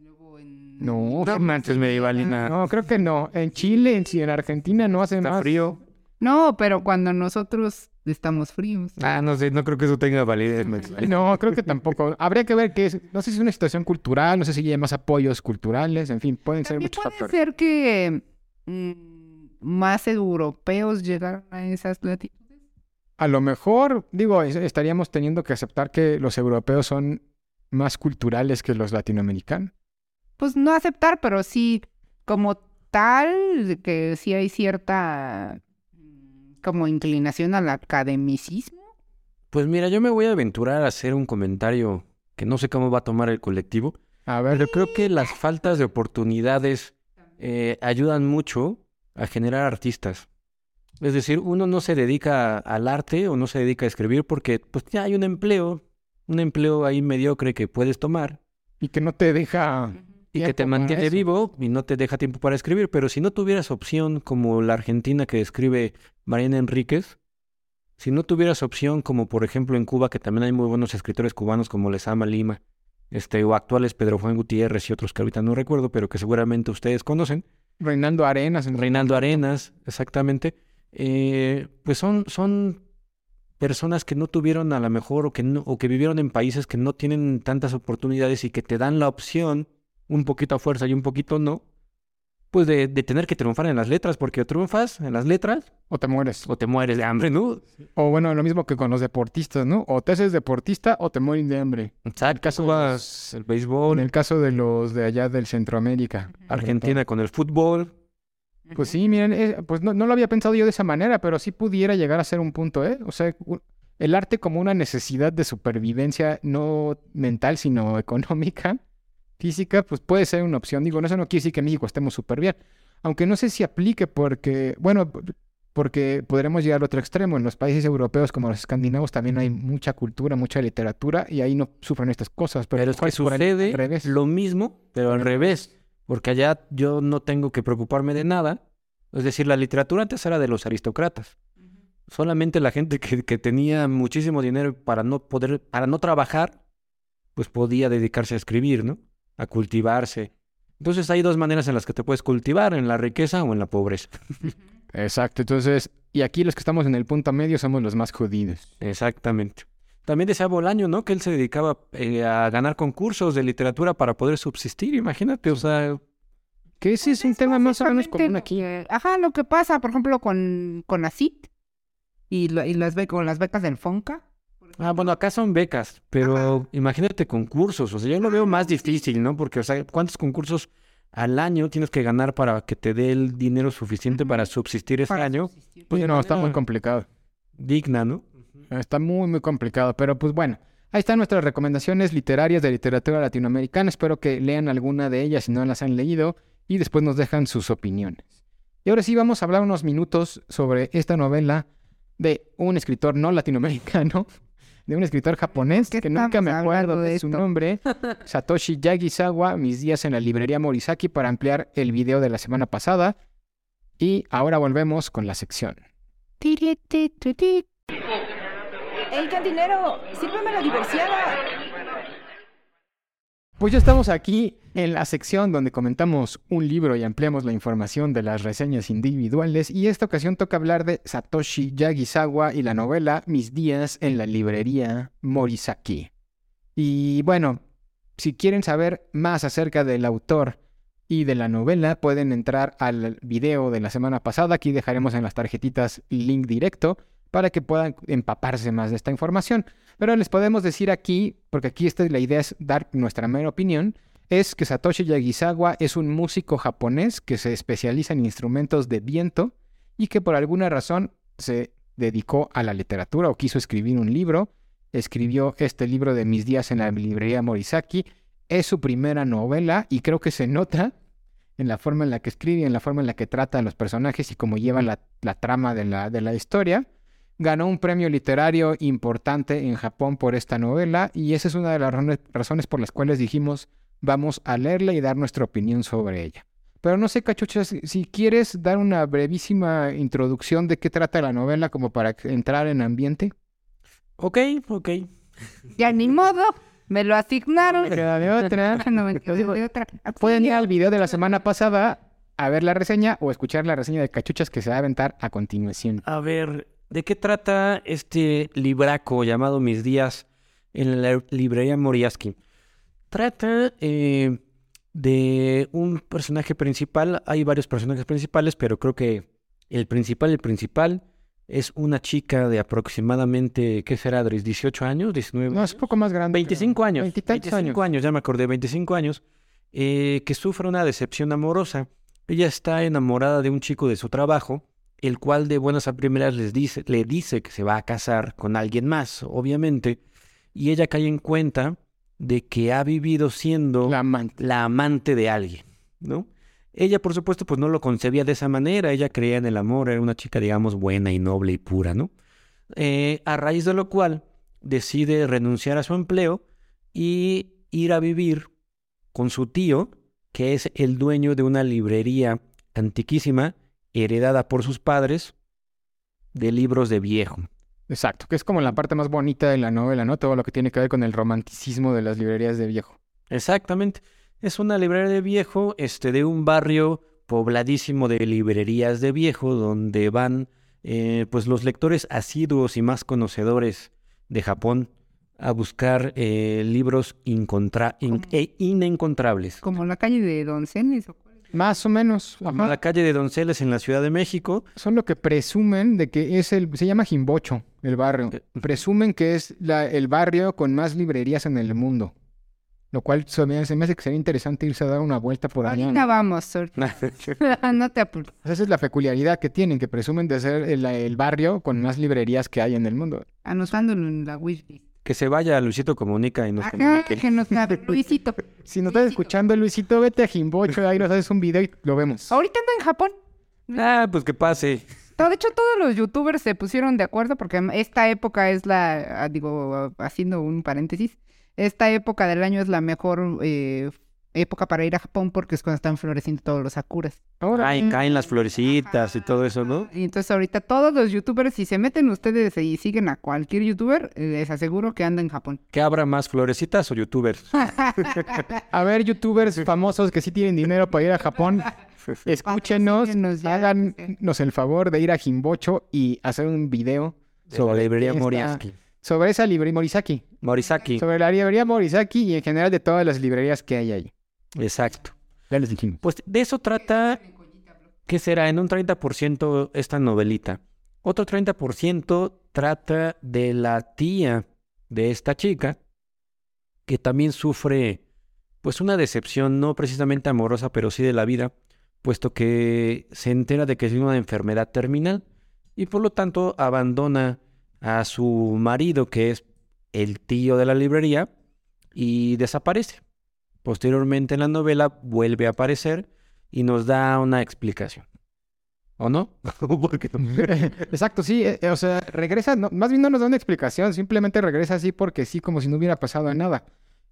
luego en- No, No manches, medievalina. no, creo que no. En Chile, en, sí, en Argentina no hace Está más frío. No, pero cuando nosotros estamos fríos. Ah, no sé, no creo que eso tenga validez. No, creo que tampoco. Habría que ver qué es. No sé si es una situación cultural, no sé si hay más apoyos culturales, en fin, pueden ser muchos puede factores. ser que mm, más europeos llegaron a esas latitudes. A lo mejor, digo, es- estaríamos teniendo que aceptar que los europeos son más culturales que los latinoamericanos. Pues no aceptar, pero sí como tal, que sí hay cierta como inclinación al academicismo. Pues mira, yo me voy a aventurar a hacer un comentario que no sé cómo va a tomar el colectivo. A ver, Yo creo que las faltas de oportunidades eh, ayudan mucho a generar artistas. Es decir, uno no se dedica al arte o no se dedica a escribir porque pues ya hay un empleo, un empleo ahí mediocre que puedes tomar y que no te deja. Y que te mantiene vivo y no te deja tiempo para escribir. Pero si no tuvieras opción como la argentina que escribe Mariana Enríquez, si no tuvieras opción como por ejemplo en Cuba, que también hay muy buenos escritores cubanos como Lezama Lima, este, o actuales Pedro Juan Gutiérrez y otros que ahorita no recuerdo, pero que seguramente ustedes conocen, Reinando Arenas. en- Reinaldo Arenas, exactamente, eh, pues son, son personas que no tuvieron a lo mejor o que, no, o que vivieron en países que no tienen tantas oportunidades y que te dan la opción, un poquito a fuerza y un poquito no, pues de, de tener que triunfar en las letras, porque o triunfas en las letras O te mueres. o te mueres de hambre, ¿no? O bueno, lo mismo que con los deportistas, ¿no? O te haces deportista o te mueres de hambre. Exacto, caso de Cubas, el béisbol, En el caso de los de allá del Centroamérica. Argentina con el fútbol, Pues sí, miren, eh, pues no, no lo había pensado yo de esa manera, pero sí pudiera llegar a ser un punto, ¿eh? O sea, el arte como una necesidad de supervivencia, no mental, sino económica, física, pues puede ser una opción. Digo, no, eso no quiere decir que en México estemos súper bien. Aunque no sé si aplique porque, bueno, porque podremos llegar al otro extremo. En los países europeos como los escandinavos también hay mucha cultura, mucha literatura y ahí no sufren estas cosas. Pero, Pero es que ¿cuál por el- sucede al revés. lo mismo, pero al revés. Porque allá yo no tengo que preocuparme de nada. Es decir, la literatura antes era de los aristócratas. Solamente la gente que, que tenía muchísimo dinero para no poder, para no trabajar, pues podía dedicarse a escribir, ¿no? A cultivarse. Entonces hay dos maneras en las que te puedes cultivar, en la riqueza o en la pobreza. Exacto, entonces, y aquí los que estamos en el punto medio somos los más jodidos. Exactamente. También decía Bolaño, ¿no? Que él se dedicaba eh, a ganar concursos de literatura para poder subsistir, imagínate, o sea, Que ese es un tema más o menos común aquí. Ajá, lo que pasa, por ejemplo, con, con ACIT y, lo- y las, be- con las becas del FONCA. Ah, bueno, acá son becas, pero imagínate concursos, o sea, yo lo veo más difícil, ¿no? Porque, o sea, ¿cuántos concursos al año tienes que ganar para que te dé el dinero suficiente para subsistir ese para año? subsistir. Pues no, está muy complicado. digna, ¿no? Está muy, muy complicado. Pero pues bueno, ahí están nuestras recomendaciones literarias de literatura latinoamericana. Espero que lean alguna de ellas si no las han leído y después nos dejan sus opiniones. Y ahora sí vamos a hablar unos minutos sobre esta novela de un escritor no latinoamericano, de un escritor japonés ¿Qué que nunca me acuerdo de de su nombre, Satoshi Yagisawa, Mis días en la librería Morisaki para ampliar el video de la semana pasada. Y ahora volvemos con la sección. ¡Ey, cantinero! ¡Sírveme la diversiada! Pues ya estamos aquí en la sección donde comentamos un libro y ampliamos la información de las reseñas individuales y esta ocasión toca hablar de Satoshi Yagisawa y la novela Mis días en la librería Morisaki. Y bueno, si quieren saber más acerca del autor y de la novela, pueden entrar al video de la semana pasada. Aquí dejaremos en las tarjetitas el link directo para que puedan empaparse más de esta información. Pero les podemos decir aquí, porque aquí esta, la idea es dar nuestra mera opinión, es que Satoshi Yagisawa es un músico japonés que se especializa en instrumentos de viento y que por alguna razón se dedicó a la literatura o quiso escribir un libro. Escribió este libro de Mis días en la librería Morisaki. Es su primera novela y creo que se nota en la forma en la que escribe, en la forma en la que trata a los personajes y cómo lleva la, trama de la historia. Ganó un premio literario importante en Japón por esta novela y esa es una de las razones por las cuales dijimos vamos a leerla y dar nuestra opinión sobre ella. Pero no sé, cachuchas, si quieres dar una brevísima introducción de qué trata la novela como para entrar en ambiente. Ok, ok. Ya ni modo, me lo asignaron. Queda de otra. No me quedo de otra. Pueden ir al video de la semana pasada a ver la reseña o escuchar la reseña de cachuchas que se va a aventar a continuación. A ver, ¿de qué trata este libraco llamado Mis días en la librería Moriaski? Trata eh, de un personaje principal. Hay varios personajes principales, pero creo que el principal, el principal, es una chica de aproximadamente, ¿qué será, Dries? ¿18 años? ¿19? No, es un poco más grande. 25 años. 25 25 años, ya me acordé, 25 años, eh, que sufre una decepción amorosa. Ella está enamorada de un chico de su trabajo, el cual de buenas a primeras les dice, le dice que se va a casar con alguien más, obviamente, y ella cae en cuenta de que ha vivido siendo La amante. la amante de alguien, ¿no? Ella, por supuesto, pues no lo concebía de esa manera, ella creía en el amor, era una chica, digamos, buena y noble y pura, ¿no? Eh, a raíz de lo cual decide renunciar a su empleo y ir a vivir con su tío, que es el dueño de una librería antiquísima, heredada por sus padres, de libros de viejo. Exacto, que es como la parte más bonita de la novela, ¿no? Todo lo que tiene que ver con el romanticismo de las librerías de viejo. Exactamente. Es una librería de viejo, este, de un barrio pobladísimo de librerías de viejo, donde van, eh, pues, los lectores asiduos y más conocedores de Japón a buscar eh, libros incontra- in- e inencontrables. Como la calle de Donceles. ¿o? Más o menos. Ajá. la calle de Donceles en la Ciudad de México. Son lo que presumen de que es el... Se llama Jimbocho, el barrio. Presumen que es la- el barrio con más librerías en el mundo. Lo cual se me, se me hace que sería interesante irse a dar una vuelta por allá. Ahorita ¿no? vamos, no te apures. Esa es la peculiaridad que tienen, que presumen de ser el, el barrio con más librerías que hay en el mundo. Anotándolo en la wishlist. Que se vaya a Luisito Comunica y nos Ajá, comunique. que nos sabe. Luisito. Si nos estás escuchando, Luisito, vete a Jimbocho, ahí nos haces un video y lo vemos. Ahorita ando en Japón. Ah, pues que pase. No, de hecho, todos los youtubers se pusieron de acuerdo porque esta época es la, ah, digo, haciendo un paréntesis, esta época del año es la mejor eh, época para ir a Japón porque es cuando están floreciendo todos los sakuras. Ahora, Caen, caen las florecitas y todo eso, ¿no? Y entonces ahorita todos los youtubers, si se meten ustedes y siguen a cualquier youtuber, eh, les aseguro que anda en Japón. ¿Que abra más florecitas o youtubers? a ver, youtubers famosos que sí tienen dinero para ir a Japón, escúchenos, háganos el favor de ir a Jimbocho y hacer un video Sobre la librería Moriarty. sobre esa librería Morisaki. Morisaki. Sobre la librería Morisaki y en general de todas las librerías que hay ahí. Exacto. Ya les dijimos. Pues de eso trata, ¿qué será? En un 30% esta novelita. Otro 30% trata de la tía de esta chica, que también sufre, pues, una decepción, no precisamente amorosa, pero sí de la vida, puesto que se entera de que tiene una enfermedad terminal y por lo tanto abandona a su marido, que es el tío de la librería, y desaparece. Posteriormente en la novela vuelve a aparecer y nos da una explicación. ¿O no? Porque Exacto, sí, eh, o sea, regresa, no, más bien no nos da una explicación, simplemente regresa así porque sí, como si no hubiera pasado nada.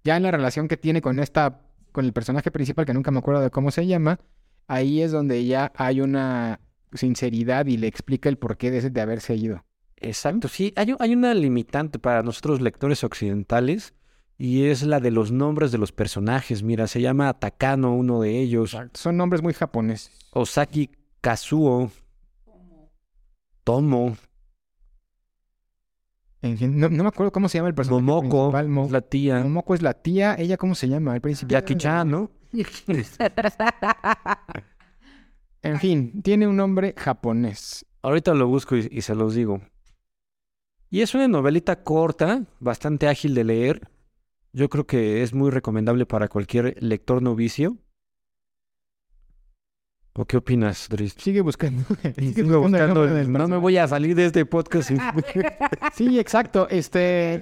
Ya en la relación que tiene con esta, con el personaje principal, que nunca me acuerdo de cómo se llama, ahí es donde ya hay una sinceridad y le explica el porqué de, ese- de haberse ido. Exacto, sí, hay, hay una limitante para nosotros lectores occidentales Y es la de los nombres de los personajes. Mira, se llama Takano, uno de ellos. Son nombres muy japoneses. Osaki Kazuo. Tomo. En fin, no, no me acuerdo cómo se llama el personaje Momoko. Mo- La tía. Momoko es la tía. ¿Ella cómo se llama? Al principio. Jackie-chan, ¿no? En fin, tiene un nombre japonés. Ahorita lo busco y, y se los digo. Y es una novelita corta, bastante ágil de leer. Yo creo que es muy recomendable para cualquier lector novicio. ¿O qué opinas, Dries? Sigue buscando. Sigue Sigo buscando el no me voy a salir de este podcast. sin- Sí, exacto. Este,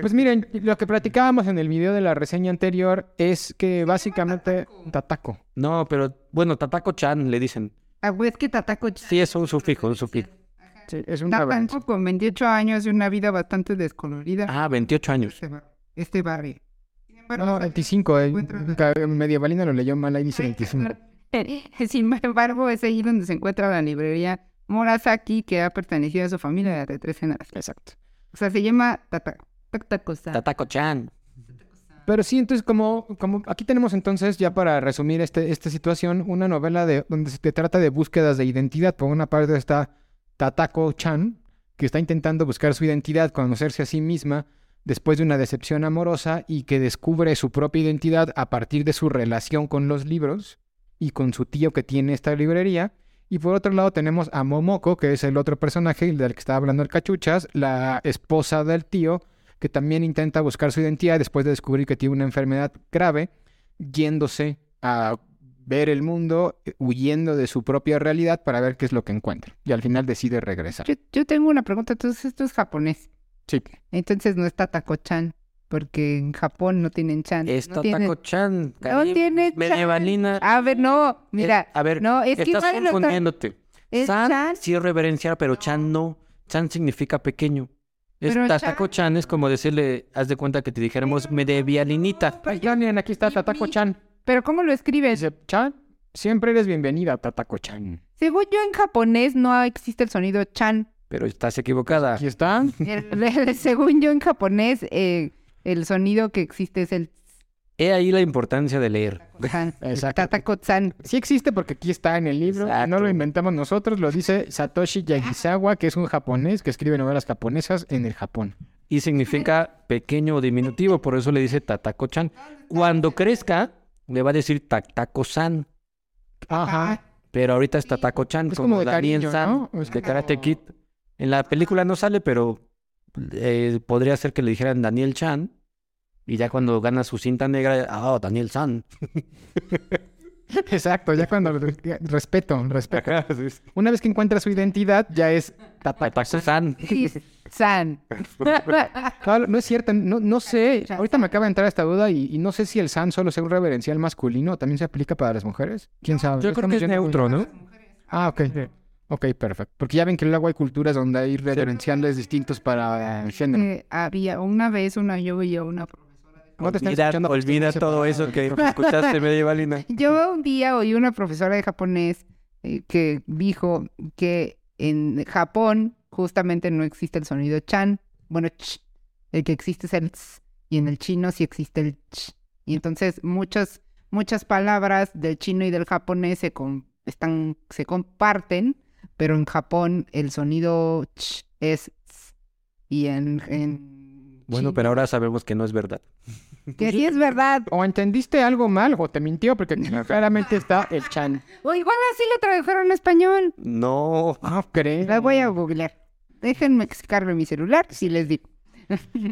pues miren, lo que platicábamos en el video de la reseña anterior es que básicamente Tatako. No, pero bueno, Tatako-chan le dicen. Ah, pues es que Tatako Sí, es un sufijo, un sufijo. Sí, es una Tatako con 28 años y una vida bastante descolorida. Ah, 28 años. Este bar- barrio. Sin embargo, No, no, 25. eh, encuentra- ca- Medievalina lo leyó mal, ahí dice 25. Sin embargo, es ahí donde se encuentra la librería Murasaki, que ha pertenecido a su familia de tres generaciones. Exacto. O sea, se llama Tatako. Tatako-san. Tatako-chan. Pero sí, entonces como, como aquí tenemos entonces, ya para resumir este, esta situación, una novela de, donde se trata de búsquedas de identidad. Por una parte está Tatako-chan, que está intentando buscar su identidad, conocerse a sí misma después de una decepción amorosa y que descubre su propia identidad a partir de su relación con los libros y con su tío que tiene esta librería. Y por otro lado tenemos a Momoko, que es el otro personaje del que estaba hablando el cachuchas, la esposa del tío, que también intenta buscar su identidad después de descubrir que tiene una enfermedad grave, yéndose a ver el mundo, huyendo de su propia realidad para ver qué es lo que encuentra. Y al final decide regresar. Yo, yo tengo una pregunta. Entonces, esto es japonés. Sí. Entonces no es Tatako-chan, porque en Japón no tienen chan. Es no tienen- Tatako-chan. No tiene chan. Medievalina. A ver, no, mira. Eh, a ver, no, es que estás está- confundiéndote. Es San chan. sí es reverenciar, pero Chan no. Chan significa pequeño. Tatako-chan es como decirle, haz de cuenta que te dijéramos medievalinita. Ay, ya, miren, aquí está Tatako-chan. Pero ¿cómo lo escribes? Dice, Chan, siempre eres bienvenida, Tatako-chan. Según yo en japonés no existe el sonido chan. Pero estás equivocada. Aquí está. El- el- según yo en japonés eh, el sonido que existe es el He ahí la importancia de leer. Tatako-san. Sí existe porque aquí está en el libro. No lo inventamos nosotros, lo dice Satoshi Yagisawa, que es un japonés que escribe novelas japonesas en el Japón. Y significa pequeño o diminutivo, por eso le dice Tatako-chan. Cuando crezca, le va a decir Tatako-san. Ajá. Pero ahorita es Tatako-chan, como, como de Daniel cariño, San ¿no? Es de Karate Kid. En la película no sale, pero eh, podría ser que le dijeran Daniel Chan. Y ya cuando gana su cinta negra, ah, Daniel San. Exacto, ya cuando respeto, respeto. Una vez que encuentra su identidad, ya es san. Claro, no es cierto, no, no sé. Ahorita me acaba de entrar esta duda y, y no sé si el san solo sea un reverencial masculino o también se aplica para las mujeres. ¿Quién sabe? Yo creo que es neutro, ¿no? Ah, ok. Ok, perfecto. Porque ya ven que luego hay culturas donde hay reverenciales distintos para el género. Eh, había una vez una yo veía una No te están Olvida, olvida todo eso que escuchaste, medievalina. Yo un día oí una profesora de japonés eh, que dijo que en Japón justamente no existe el sonido chan. Bueno, ch. El que existe es el ts. Y en el chino sí existe el ch. Y entonces muchas, muchas palabras del chino y del japonés se, com- están, se comparten, pero en Japón el sonido ch es ts. Y en... en Bueno, pero ahora sabemos que no es verdad. Que sí es verdad. O entendiste algo mal o te mintió porque claramente está el chan. O igual así lo tradujeron en español. No. Ah, crees. La voy a googlear. Déjenme explicarme mi celular si les digo.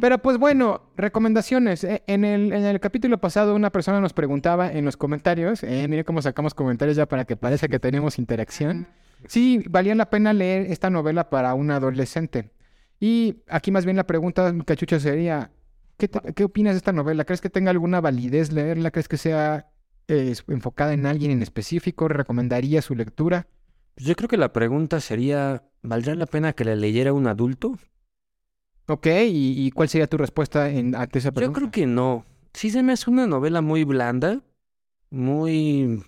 Pero pues bueno, recomendaciones. Eh, En el, en el capítulo pasado una persona nos preguntaba en los comentarios, eh, mire cómo sacamos comentarios ya para que parezca que tenemos interacción. Sí, valía la pena leer esta novela para un adolescente. Y aquí más bien la pregunta, cachucha, sería, ¿qué, te- qué opinas de esta novela? ¿Crees que tenga alguna validez leerla? ¿Crees que sea eh, enfocada en alguien en específico? ¿Recomendaría su lectura? Pues Yo creo que la pregunta sería, ¿valdrá la pena que la leyera un adulto? Ok, ¿y, y cuál sería tu respuesta en, ante esa Yo pregunta? creo que no. Sí se me hace una novela muy blanda, muy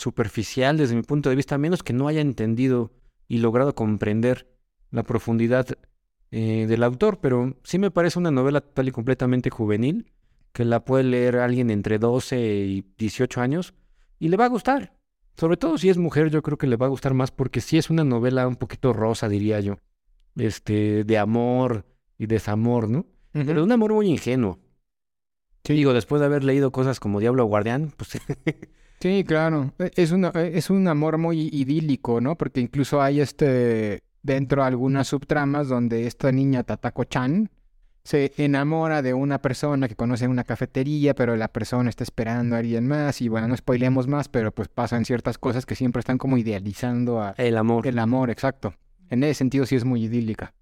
superficial desde mi punto de vista, a menos que no haya entendido y logrado comprender la profundidad eh, del autor, pero sí me parece una novela total y completamente juvenil que la puede leer alguien entre 12 y 18 años y le va a gustar. Sobre todo si es mujer, yo creo que le va a gustar más porque sí es una novela un poquito rosa, diría yo. Este, de amor y desamor, ¿no? Pero de un amor muy ingenuo. Sí. Digo, después de haber leído cosas como Diablo Guardián, pues Sí, claro. E- Es, una, e- es un amor muy idílico, ¿no? Porque incluso hay este dentro algunas subtramas donde esta niña Tatako-chan se enamora de una persona que conoce en una cafetería, pero la persona está esperando a alguien más y bueno, no spoilemos más, pero pues pasan ciertas cosas que siempre están como idealizando a el amor. el amor, exacto. En ese sentido sí es muy idílica.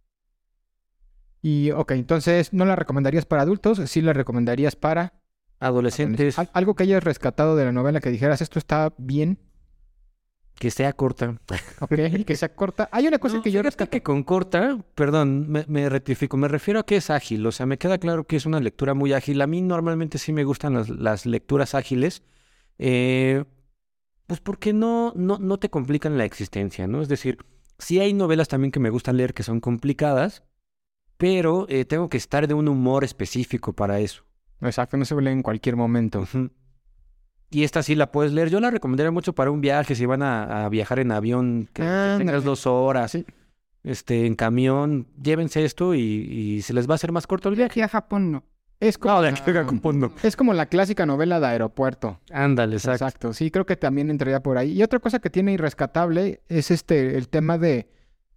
Y ok, entonces, ¿no la recomendarías para adultos? Sí la recomendarías para Adolescentes, Al- algo que hayas rescatado de la novela que dijeras, esto está bien, que sea corta. ok, que sea corta. Hay una cosa No, que yo rescaté. que con corta, perdón, me, me rectifico, me refiero a que es ágil, o sea, me queda claro que es una lectura muy ágil. A mí normalmente sí me gustan las, las lecturas ágiles, eh, pues porque no, no, no te complican la existencia, ¿no? Es decir, sí hay novelas también que me gustan leer que son complicadas, pero eh, tengo que estar de un humor específico para eso. Exacto, no se lee en cualquier momento. Y esta sí la puedes leer. Yo la recomendaría mucho para un viaje, si van a, a viajar en avión, que, tengas dos horas, Sí. este, en camión, llévense esto y, y se les va a hacer más corto el viaje. A Japón no. Es como, No, de aquí a Japón no. es como la clásica novela de aeropuerto. Ándale, exacto. Exacto. Sí, creo que también entraría por ahí. Y otra cosa que tiene irrescatable es este el tema de,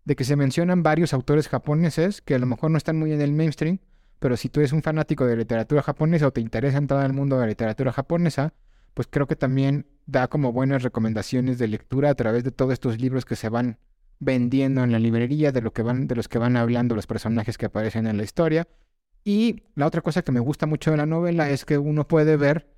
de que se mencionan varios autores japoneses que a lo mejor no están muy en el mainstream, pero si tú eres un fanático de literatura japonesa o te interesa en todo el mundo de la literatura japonesa, pues creo que también da como buenas recomendaciones de lectura a través de todos estos libros que se van vendiendo en la librería, de lo que van, de los que van hablando los personajes que aparecen en la historia. Y la otra cosa que me gusta mucho de la novela es que uno puede ver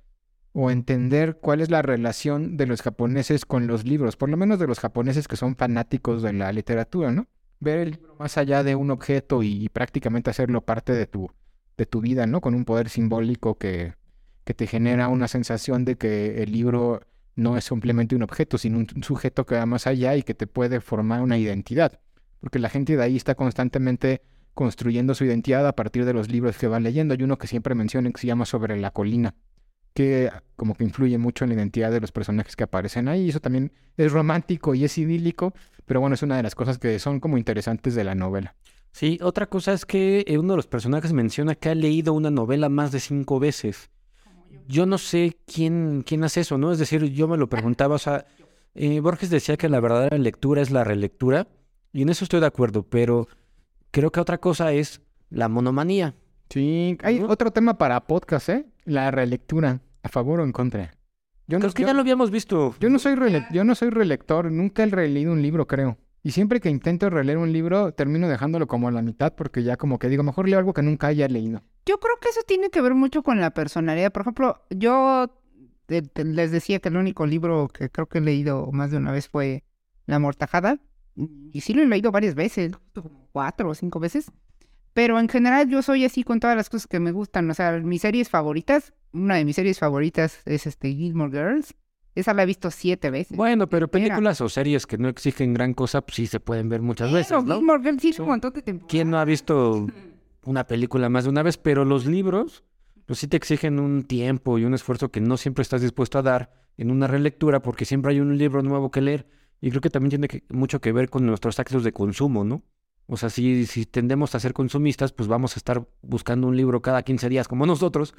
o entender cuál es la relación de los japoneses con los libros, por lo menos de los japoneses que son fanáticos de la literatura, ¿no? Ver el libro más allá de un objeto y, prácticamente hacerlo parte de tu, de tu vida, ¿no? Con un poder simbólico que, que te genera una sensación de que el libro no es simplemente un objeto, sino un, sujeto que va más allá y que te puede formar una identidad. Porque la gente de ahí está constantemente construyendo su identidad a partir de los libros que va leyendo. Hay uno que siempre mencionan que se llama Sobre la colina que como que influye mucho en la identidad de los personajes que aparecen ahí. Eso también es romántico y es idílico, pero bueno, es una de las cosas que son como interesantes de la novela. Sí, otra cosa es que eh, uno de los personajes menciona que ha leído una novela más de cinco veces. Yo no sé quién, quién hace eso, ¿no? Es decir, yo me lo preguntaba, o sea, eh, Borges decía que la verdadera lectura es la relectura, y en eso estoy de acuerdo, pero creo que otra cosa es la monomanía. Sí, hay otro tema para podcast, ¿eh? La relectura, a favor o en contra. Yo no, Creo que yo- ya lo habíamos visto. yo no soy rele- yo no soy relector, nunca he releído un libro, creo. Y siempre que intento releer un libro, termino dejándolo como a la mitad porque ya como que digo, mejor leo algo que nunca haya leído. Yo creo que eso tiene que ver mucho con la personalidad. Por ejemplo, yo te- te- les decía que el único libro que creo que he leído más de una vez fue La Mortajada. Y sí lo he leído varias veces, como cuatro o cinco veces. Pero en general yo soy así con todas las cosas que me gustan. O sea, mis series favoritas, una de mis series favoritas es este Gilmore Girls. Esa la he visto siete veces. Bueno, pero películas o series que no exigen gran cosa, pues sí se pueden ver muchas veces, ¿no? Gilmore Girls Son- un montón de temporadas. ¿Quién no ha visto una película más de una vez? Pero los libros, pues sí te exigen un tiempo y un esfuerzo que no siempre estás dispuesto a dar en una relectura, porque siempre hay un libro nuevo que leer. Y creo que también tiene que- mucho que ver con nuestros actos de consumo, ¿no? O sea, si, si tendemos a ser consumistas, pues vamos a estar buscando un libro cada 15 días como nosotros.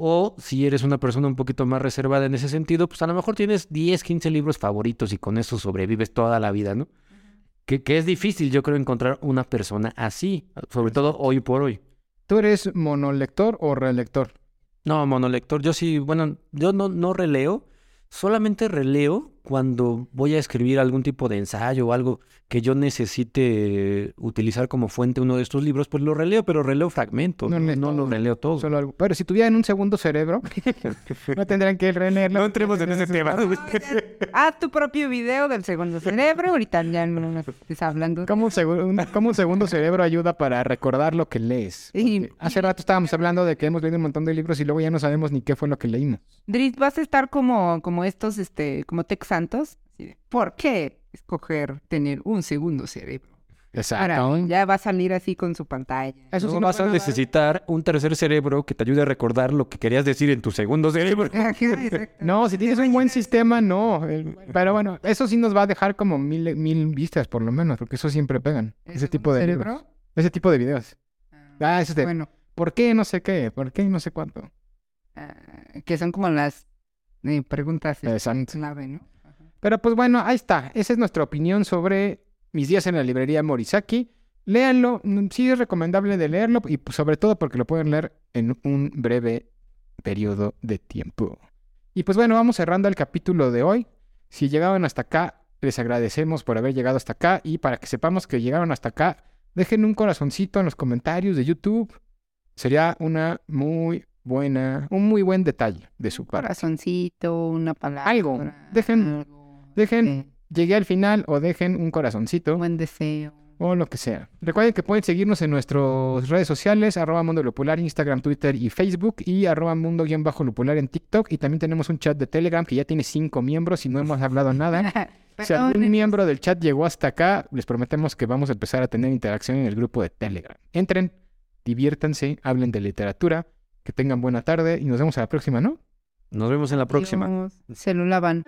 O si eres una persona un poquito más reservada en ese sentido, pues a lo mejor tienes 10, 15 libros favoritos y con eso sobrevives toda la vida, ¿no? Que, que es difícil, yo creo, encontrar una persona así, sobre todo hoy por hoy. ¿Tú eres monolector o relector? No, monolector, yo sí, bueno, yo no, no releo, solamente releo cuando voy a escribir algún tipo de ensayo o algo que yo necesite utilizar como fuente uno de estos libros, pues lo releo, pero releo fragmentos, No no, lees no lo releo todo. Solo algo. Pero si tuvieran un segundo cerebro, no tendrían que releerlo. No entremos en ese tema. Haz tu propio video del segundo cerebro. Ahorita ya no nos estés hablando. ¿Cómo un, segu- un- cómo un segundo cerebro ayuda para recordar lo que lees? Y, Hace rato estábamos hablando de que hemos leído un montón de libros y luego ya no sabemos ni qué fue lo que leímos. Drit, vas a estar como, como estos, este, como Tex Santos. ¿Por qué escoger tener un segundo cerebro? Exacto. Ahora, ya va a salir así con su pantalla. Eso sí No vas a necesitar un tercer cerebro que te ayude a recordar lo que querías decir en tu segundo cerebro. No, si tienes un buen sistema, no. Pero bueno, eso sí nos va a dejar como mil, mil vistas por lo menos, porque eso siempre pegan. Ese tipo de cerebro? libros. Ese tipo de videos. Ah, eso de, Bueno, ¿por qué no sé qué? ¿Por qué no sé cuánto? ah, que son como las eh, preguntas clave, ¿no? Pero pues bueno, ahí está. Esa es nuestra opinión sobre mis días en la librería Morisaki. Léanlo, mm, sí es recomendable de leerlo y pues, sobre todo porque lo pueden leer en un breve periodo de tiempo. Y pues bueno, vamos cerrando el capítulo de hoy. Si llegaron hasta acá, les agradecemos por haber llegado hasta acá y para que sepamos que llegaron hasta acá, dejen un corazoncito en los comentarios de YouTube. Sería una muy buena, un muy buen detalle de su parte. Corazoncito, una palabra. Algo. Dejen- algo, Dejen llegué al final o dejen un corazoncito buen deseo. o lo que sea. Recuerden que pueden seguirnos en nuestras redes sociales, arroba Mundo Lupular, Instagram, Twitter y Facebook y arroba Mundo-Lupular en TikTok. Y también tenemos un chat de Telegram que ya tiene cinco miembros y no hemos hablado nada. Si algún miembro del chat llegó hasta acá, les prometemos que vamos a empezar a tener interacción en el grupo de Telegram. Entren, diviértanse, hablen de literatura, que tengan buena tarde y nos vemos a la próxima, ¿no? Nos vemos en la próxima. Se lo lavan.